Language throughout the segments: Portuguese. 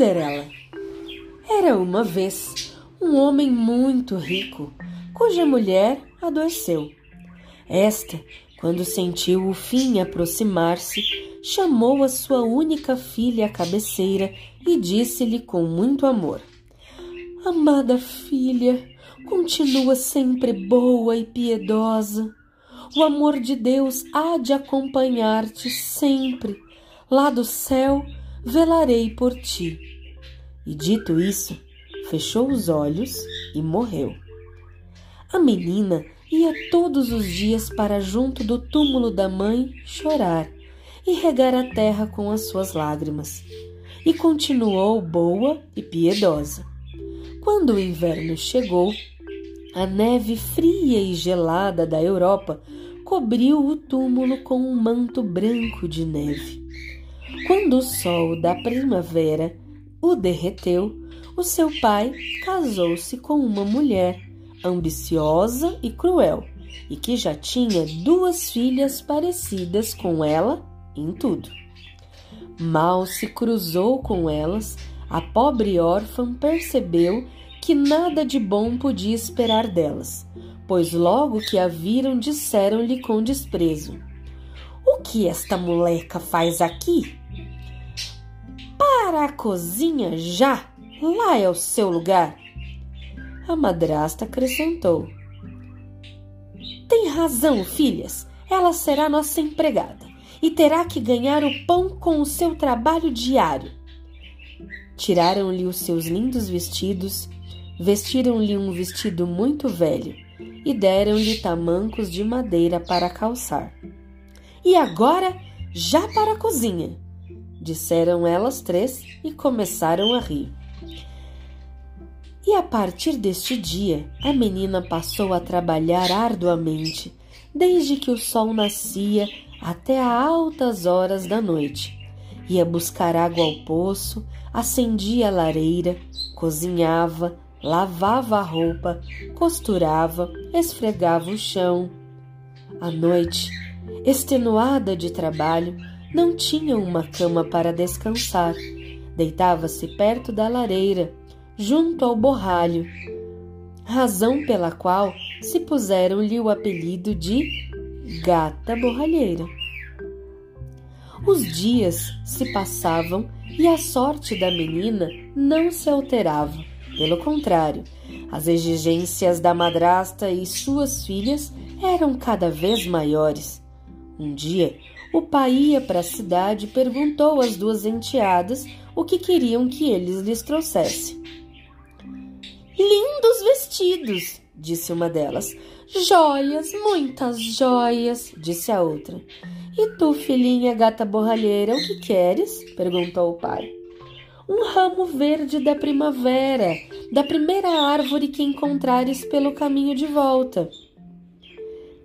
Cinderela. Era uma vez um homem muito rico, cuja mulher adoeceu. Esta, quando sentiu o fim aproximar-se, chamou a sua única filha à cabeceira e disse-lhe com muito amor: Amada filha, continua sempre boa e piedosa. O amor de Deus há de acompanhar-te sempre. Lá do céu velarei por ti. E dito isso, fechou os olhos e morreu. A menina ia todos os dias para junto do túmulo da mãe chorar e regar a terra com as suas lágrimas. E continuou boa e piedosa. Quando o inverno chegou, a neve fria e gelada da Europa cobriu o túmulo com um manto branco de neve. Quando o sol da primavera o derreteu, o seu pai casou-se com uma mulher ambiciosa e cruel, e que já tinha duas filhas parecidas com ela em tudo. Mal se cruzou com elas, a pobre órfã percebeu que nada de bom podia esperar delas, pois logo que a viram disseram-lhe com desprezo: O que esta moleca faz aqui? Para a cozinha já! Lá é o seu lugar! A madrasta acrescentou: Tem razão, filhas. Ela será nossa empregada e terá que ganhar o pão com o seu trabalho diário. Tiraram-lhe os seus lindos vestidos, vestiram-lhe um vestido muito velho e deram-lhe tamancos de madeira para calçar. E agora, já para a cozinha! Disseram elas três e começaram a rir. E a partir deste dia, a menina passou a trabalhar arduamente, desde que o sol nascia até a altas horas da noite. Ia buscar água ao poço, acendia a lareira, cozinhava, lavava a roupa, costurava, esfregava o chão. À noite, extenuada de trabalho, não tinha uma cama para descansar. Deitava-se perto da lareira, junto ao borralho, razão pela qual se puseram-lhe o apelido de Gata Borralheira. Os dias se passavam e a sorte da menina não se alterava. Pelo contrário, as exigências da madrasta e suas filhas eram cada vez maiores. Um dia, o pai ia para a cidade e perguntou às duas enteadas o que queriam que eles lhes trouxessem. Lindos vestidos, disse uma delas. Joias, muitas joias, disse a outra. E tu, filhinha gata borralheira, o que queres? perguntou o pai. Um ramo verde da primavera, da primeira árvore que encontrares pelo caminho de volta.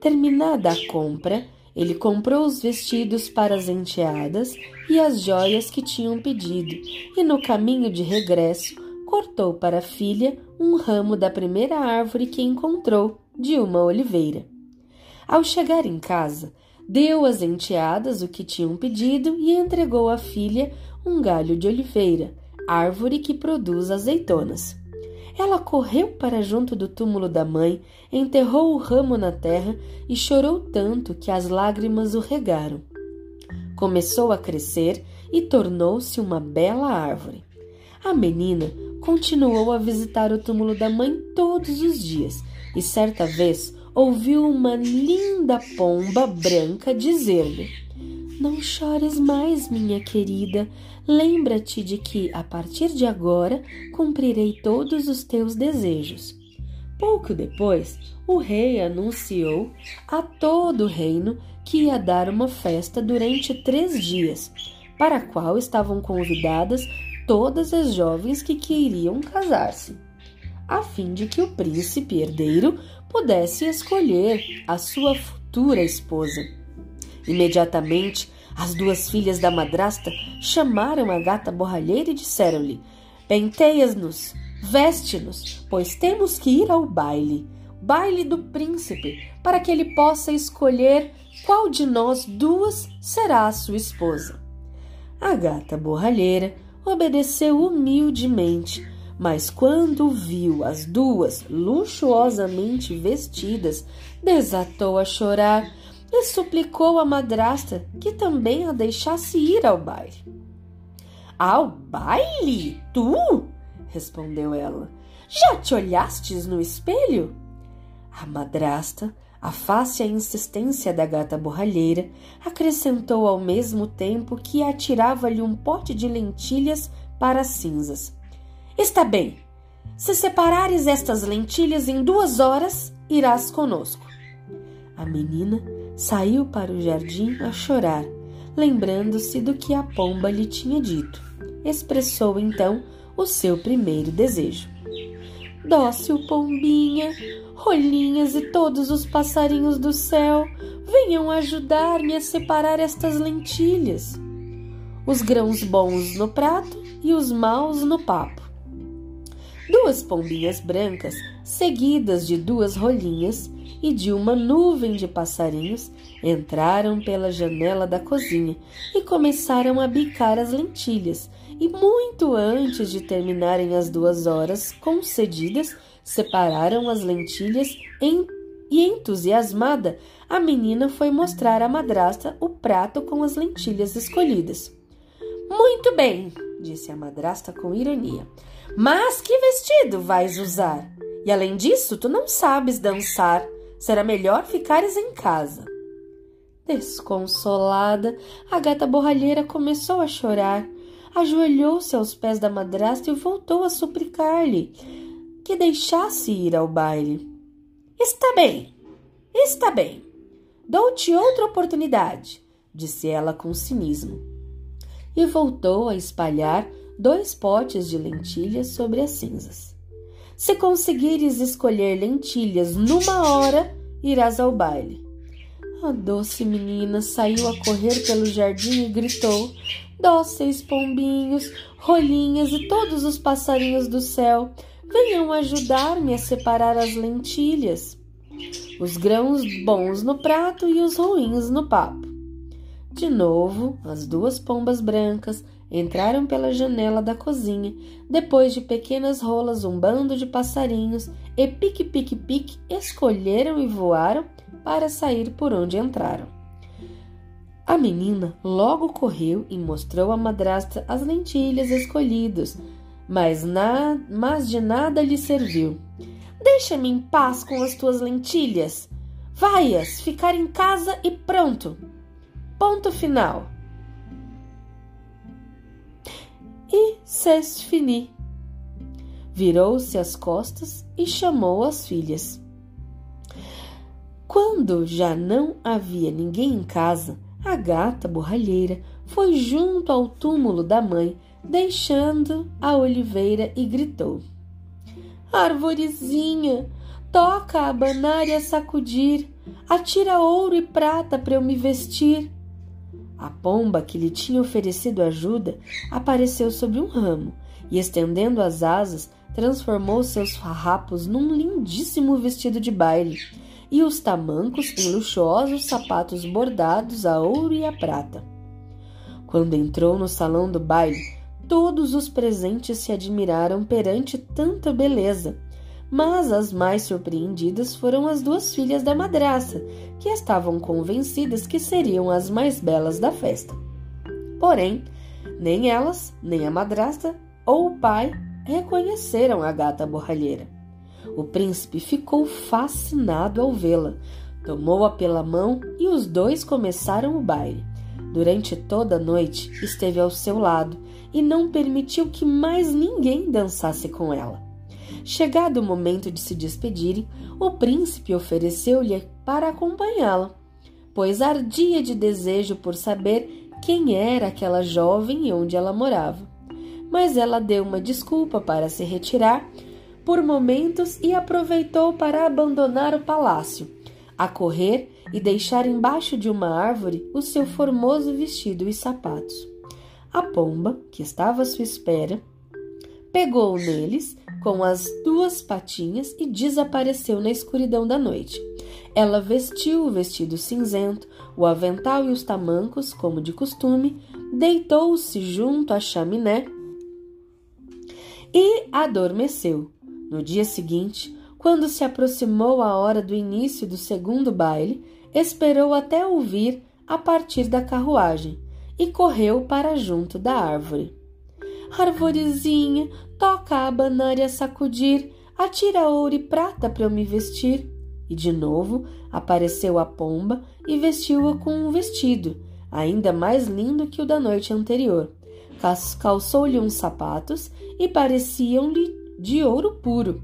Terminada a compra, ele comprou os vestidos para as enteadas e as joias que tinham pedido, e no caminho de regresso cortou para a filha um ramo da primeira árvore que encontrou, de uma oliveira. Ao chegar em casa, deu às enteadas o que tinham pedido e entregou à filha um galho de oliveira, árvore que produz azeitonas. Ela correu para junto do túmulo da mãe, enterrou o ramo na terra e chorou tanto que as lágrimas o regaram. Começou a crescer e tornou-se uma bela árvore. A menina continuou a visitar o túmulo da mãe todos os dias e certa vez ouviu uma linda pomba branca dizer-lhe: Não chores mais, minha querida. Lembra-te de que, a partir de agora, cumprirei todos os teus desejos. Pouco depois, o rei anunciou a todo o reino que ia dar uma festa durante três dias, para a qual estavam convidadas todas as jovens que queriam casar-se, a fim de que o príncipe herdeiro pudesse escolher a sua futura esposa. Imediatamente, as duas filhas da madrasta chamaram a gata borralheira e disseram-lhe: Penteias-nos, veste-nos, pois temos que ir ao baile, baile do príncipe, para que ele possa escolher qual de nós duas será a sua esposa. A gata borralheira obedeceu humildemente, mas quando viu as duas luxuosamente vestidas, desatou a chorar e suplicou à madrasta que também a deixasse ir ao baile. Ao baile? Tu? respondeu ela. Já te olhastes no espelho? A madrasta, a face a insistência da gata borralheira, acrescentou ao mesmo tempo que atirava-lhe um pote de lentilhas para as cinzas. Está bem. Se separares estas lentilhas em duas horas, irás conosco. A menina saiu para o jardim a chorar, lembrando-se do que a pomba lhe tinha dito. Expressou então o seu primeiro desejo. Dócil pombinha, rolinhas e todos os passarinhos do céu, venham ajudar-me a separar estas lentilhas. Os grãos bons no prato e os maus no papo. Duas pombinhas brancas, seguidas de duas rolinhas, e de uma nuvem de passarinhos entraram pela janela da cozinha e começaram a bicar as lentilhas. E muito antes de terminarem as duas horas concedidas, separaram as lentilhas em, e, entusiasmada, a menina foi mostrar à madrasta o prato com as lentilhas escolhidas. Muito bem, disse a madrasta com ironia. Mas que vestido vais usar? E além disso, tu não sabes dançar será melhor ficares em casa. Desconsolada, a gata borralheira começou a chorar, ajoelhou-se aos pés da madrasta e voltou a suplicar-lhe que deixasse ir ao baile. Está bem, está bem. Dou-te outra oportunidade, disse ela com cinismo. E voltou a espalhar dois potes de lentilhas sobre as cinzas. Se conseguires escolher lentilhas numa hora, irás ao baile. A doce menina saiu a correr pelo jardim e gritou: Dóceis pombinhos, rolinhas e todos os passarinhos do céu, venham ajudar-me a separar as lentilhas. Os grãos bons no prato e os ruins no papo. De novo, as duas pombas brancas entraram pela janela da cozinha, depois de pequenas rolas, um bando de passarinhos e pique-pique-pique escolheram e voaram para sair por onde entraram. A menina logo correu e mostrou à madrasta as lentilhas escolhidas, mas, na, mas de nada lhe serviu. Deixa-me em paz com as tuas lentilhas. Vaias ficar em casa e pronto. Ponto final. E c'est fini. Virou-se as costas e chamou as filhas. Quando já não havia ninguém em casa, a gata borralheira foi junto ao túmulo da mãe, deixando a oliveira e gritou: Arvorezinha, toca a abanar e a sacudir, atira ouro e prata para eu me vestir. A pomba que lhe tinha oferecido ajuda apareceu sobre um ramo e, estendendo as asas, transformou seus farrapos num lindíssimo vestido de baile e os tamancos em luxuosos sapatos bordados a ouro e a prata. Quando entrou no salão do baile, todos os presentes se admiraram perante tanta beleza mas as mais surpreendidas foram as duas filhas da madraça, que estavam convencidas que seriam as mais belas da festa. Porém, nem elas, nem a madrasta ou o pai reconheceram a gata borralheira. O príncipe ficou fascinado ao vê-la, tomou-a pela mão e os dois começaram o baile. Durante toda a noite esteve ao seu lado e não permitiu que mais ninguém dançasse com ela. Chegado o momento de se despedirem, o príncipe ofereceu-lhe para acompanhá-la, pois ardia de desejo por saber quem era aquela jovem e onde ela morava. Mas ela deu uma desculpa para se retirar por momentos e aproveitou para abandonar o palácio, a correr e deixar embaixo de uma árvore o seu formoso vestido e sapatos. A pomba, que estava à sua espera, pegou neles com as duas patinhas e desapareceu na escuridão da noite. Ela vestiu o vestido cinzento, o avental e os tamancos, como de costume, deitou-se junto à chaminé e adormeceu. No dia seguinte, quando se aproximou a hora do início do segundo baile, esperou até ouvir a partir da carruagem e correu para junto da árvore. Arvorezinha, toca a abanar e a sacudir, atira ouro e prata para eu me vestir. E de novo apareceu a pomba e vestiu-a com um vestido, ainda mais lindo que o da noite anterior. Calçou-lhe uns sapatos e pareciam-lhe de ouro puro.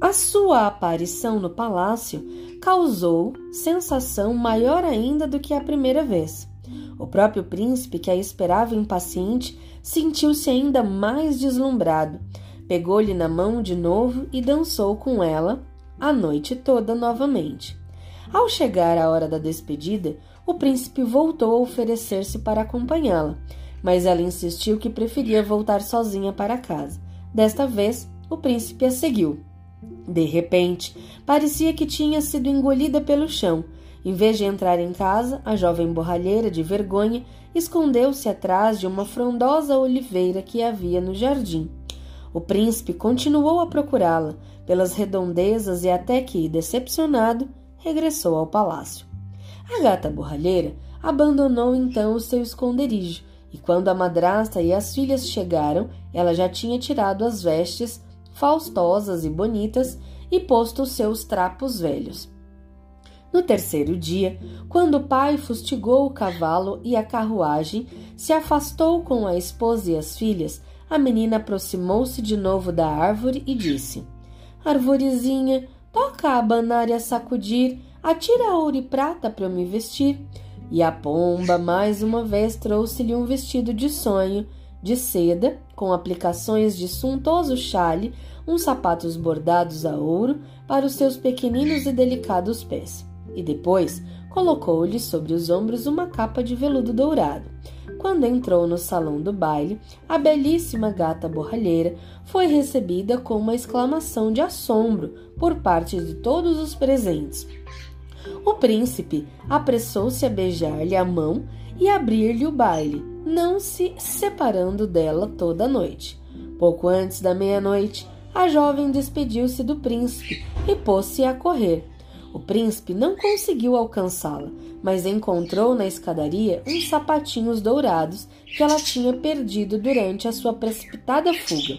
A sua aparição no palácio causou sensação maior ainda do que a primeira vez. O próprio príncipe, que a esperava impaciente, sentiu-se ainda mais deslumbrado. Pegou-lhe na mão de novo e dançou com ela a noite toda novamente. Ao chegar a hora da despedida, o príncipe voltou a oferecer-se para acompanhá-la, mas ela insistiu que preferia voltar sozinha para casa. Desta vez, o príncipe a seguiu. De repente, parecia que tinha sido engolida pelo chão. Em vez de entrar em casa, a jovem borralheira, de vergonha, escondeu-se atrás de uma frondosa oliveira que havia no jardim. O príncipe continuou a procurá-la pelas redondezas e até que, decepcionado, regressou ao palácio. A gata borralheira abandonou então o seu esconderijo e quando a madrasta e as filhas chegaram, ela já tinha tirado as vestes faustosas e bonitas e posto os seus trapos velhos. No terceiro dia, quando o pai fustigou o cavalo e a carruagem, se afastou com a esposa e as filhas, a menina aproximou-se de novo da árvore e disse: Arvorezinha, toca a abanar e a sacudir, atira ouro e prata para eu me vestir. E a pomba mais uma vez trouxe-lhe um vestido de sonho, de seda, com aplicações de suntuoso chale, uns sapatos bordados a ouro para os seus pequeninos e delicados pés. E depois colocou-lhe sobre os ombros uma capa de veludo dourado. Quando entrou no salão do baile, a belíssima gata borralheira foi recebida com uma exclamação de assombro por parte de todos os presentes. O príncipe apressou-se a beijar-lhe a mão e abrir-lhe o baile, não se separando dela toda a noite. Pouco antes da meia-noite, a jovem despediu-se do príncipe e pôs-se a correr. O príncipe não conseguiu alcançá-la, mas encontrou na escadaria uns sapatinhos dourados que ela tinha perdido durante a sua precipitada fuga.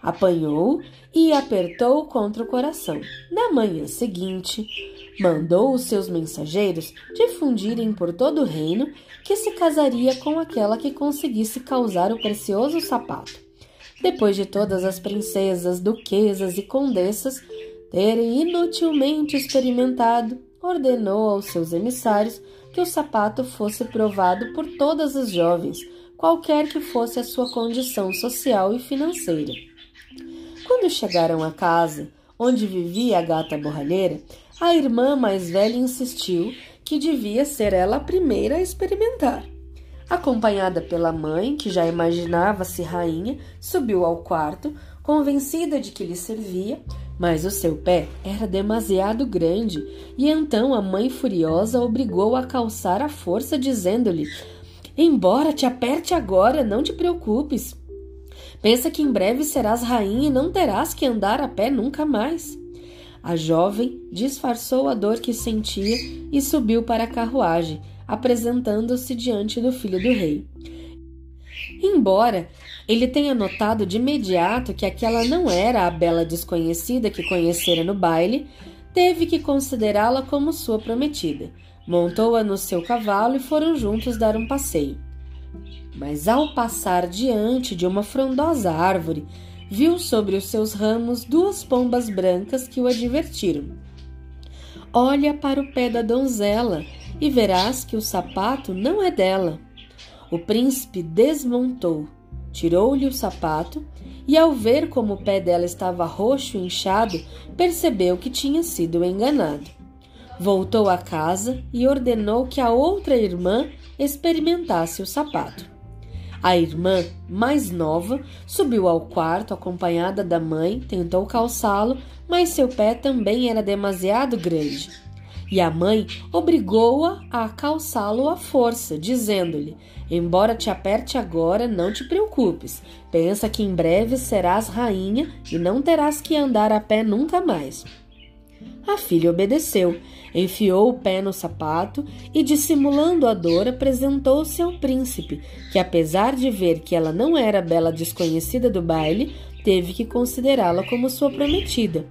Apanhou e apertou contra o coração. Na manhã seguinte, mandou os seus mensageiros difundirem por todo o reino que se casaria com aquela que conseguisse causar o precioso sapato. Depois de todas as princesas, duquesas e condessas terem inutilmente experimentado, ordenou aos seus emissários que o sapato fosse provado por todas as jovens, qualquer que fosse a sua condição social e financeira. Quando chegaram à casa onde vivia a gata borralheira, a irmã mais velha insistiu que devia ser ela a primeira a experimentar. Acompanhada pela mãe, que já imaginava-se rainha, subiu ao quarto, convencida de que lhe servia, mas o seu pé era demasiado grande, e então a mãe furiosa obrigou a calçar à força, dizendo-lhe: Embora te aperte agora, não te preocupes. Pensa que em breve serás rainha e não terás que andar a pé nunca mais. A jovem disfarçou a dor que sentia e subiu para a carruagem, apresentando-se diante do filho do rei. Embora ele tenha notado de imediato que aquela não era a bela desconhecida que conhecera no baile, teve que considerá-la como sua prometida. Montou-a no seu cavalo e foram juntos dar um passeio. Mas ao passar diante de uma frondosa árvore, viu sobre os seus ramos duas pombas brancas que o advertiram. Olha para o pé da donzela e verás que o sapato não é dela. O príncipe desmontou, tirou-lhe o sapato e, ao ver como o pé dela estava roxo e inchado, percebeu que tinha sido enganado. Voltou à casa e ordenou que a outra irmã experimentasse o sapato. A irmã, mais nova, subiu ao quarto acompanhada da mãe, tentou calçá-lo, mas seu pé também era demasiado grande. E a mãe obrigou-a a calçá-lo à força, dizendo-lhe: Embora te aperte agora, não te preocupes. Pensa que em breve serás rainha e não terás que andar a pé nunca mais. A filha obedeceu, enfiou o pé no sapato e, dissimulando a dor, apresentou-se ao príncipe, que, apesar de ver que ela não era a bela desconhecida do baile, teve que considerá-la como sua prometida.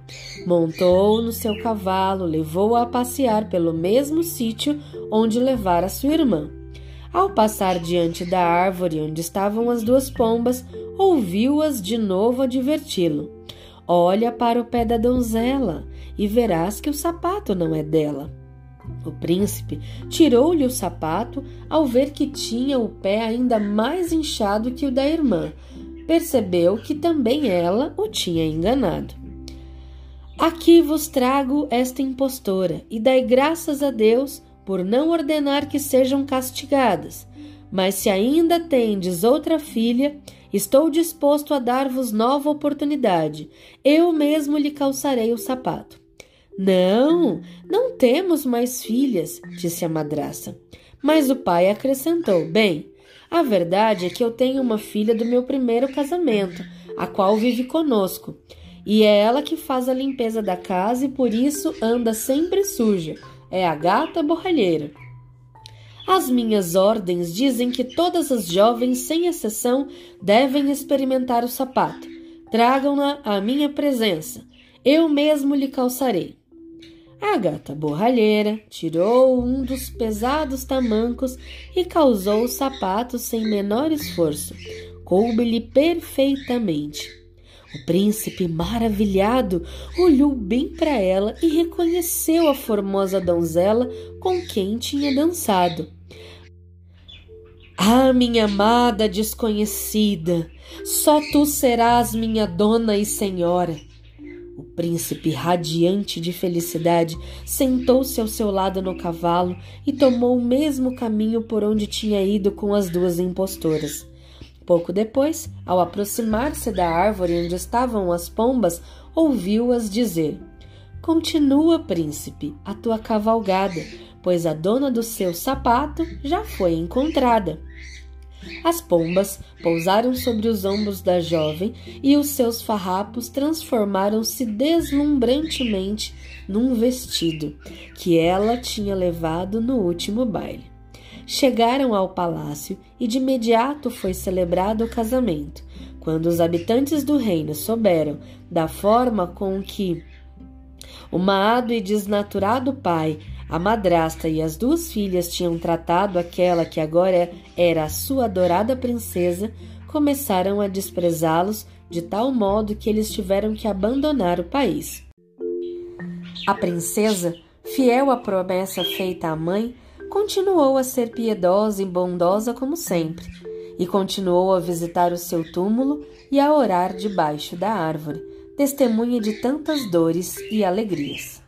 Montou no seu cavalo, levou-a a passear pelo mesmo sítio onde levara sua irmã. Ao passar diante da árvore onde estavam as duas pombas, ouviu-as de novo adverti-lo. Olha para o pé da donzela e verás que o sapato não é dela. O príncipe tirou-lhe o sapato ao ver que tinha o pé ainda mais inchado que o da irmã. Percebeu que também ela o tinha enganado. Aqui vos trago esta impostora e dai graças a Deus por não ordenar que sejam castigadas. Mas se ainda tendes outra filha, Estou disposto a dar-vos nova oportunidade. Eu mesmo lhe calçarei o sapato. Não, não temos mais filhas, disse a madraça. Mas o pai acrescentou: Bem, a verdade é que eu tenho uma filha do meu primeiro casamento, a qual vive conosco. E é ela que faz a limpeza da casa e por isso anda sempre suja. É a gata borralheira. As minhas ordens dizem que todas as jovens, sem exceção, devem experimentar o sapato. Tragam-na à minha presença. Eu mesmo lhe calçarei. A gata borralheira tirou um dos pesados tamancos e causou o sapato sem menor esforço. Coube-lhe perfeitamente. O príncipe, maravilhado, olhou bem para ela e reconheceu a formosa donzela com quem tinha dançado. Ah, minha amada desconhecida, só tu serás minha dona e senhora. Príncipe, radiante de felicidade, sentou-se ao seu lado no cavalo e tomou o mesmo caminho por onde tinha ido com as duas impostoras. Pouco depois, ao aproximar-se da árvore onde estavam as pombas, ouviu-as dizer: Continua, príncipe, a tua cavalgada pois a dona do seu sapato já foi encontrada. As pombas pousaram sobre os ombros da jovem e os seus farrapos transformaram-se deslumbrantemente num vestido que ela tinha levado no último baile. Chegaram ao palácio e de imediato foi celebrado o casamento. Quando os habitantes do reino souberam da forma com que o maado e desnaturado pai a madrasta e as duas filhas tinham tratado aquela que agora era a sua adorada princesa, começaram a desprezá-los de tal modo que eles tiveram que abandonar o país. A princesa, fiel à promessa feita à mãe, continuou a ser piedosa e bondosa como sempre, e continuou a visitar o seu túmulo e a orar debaixo da árvore, testemunha de tantas dores e alegrias.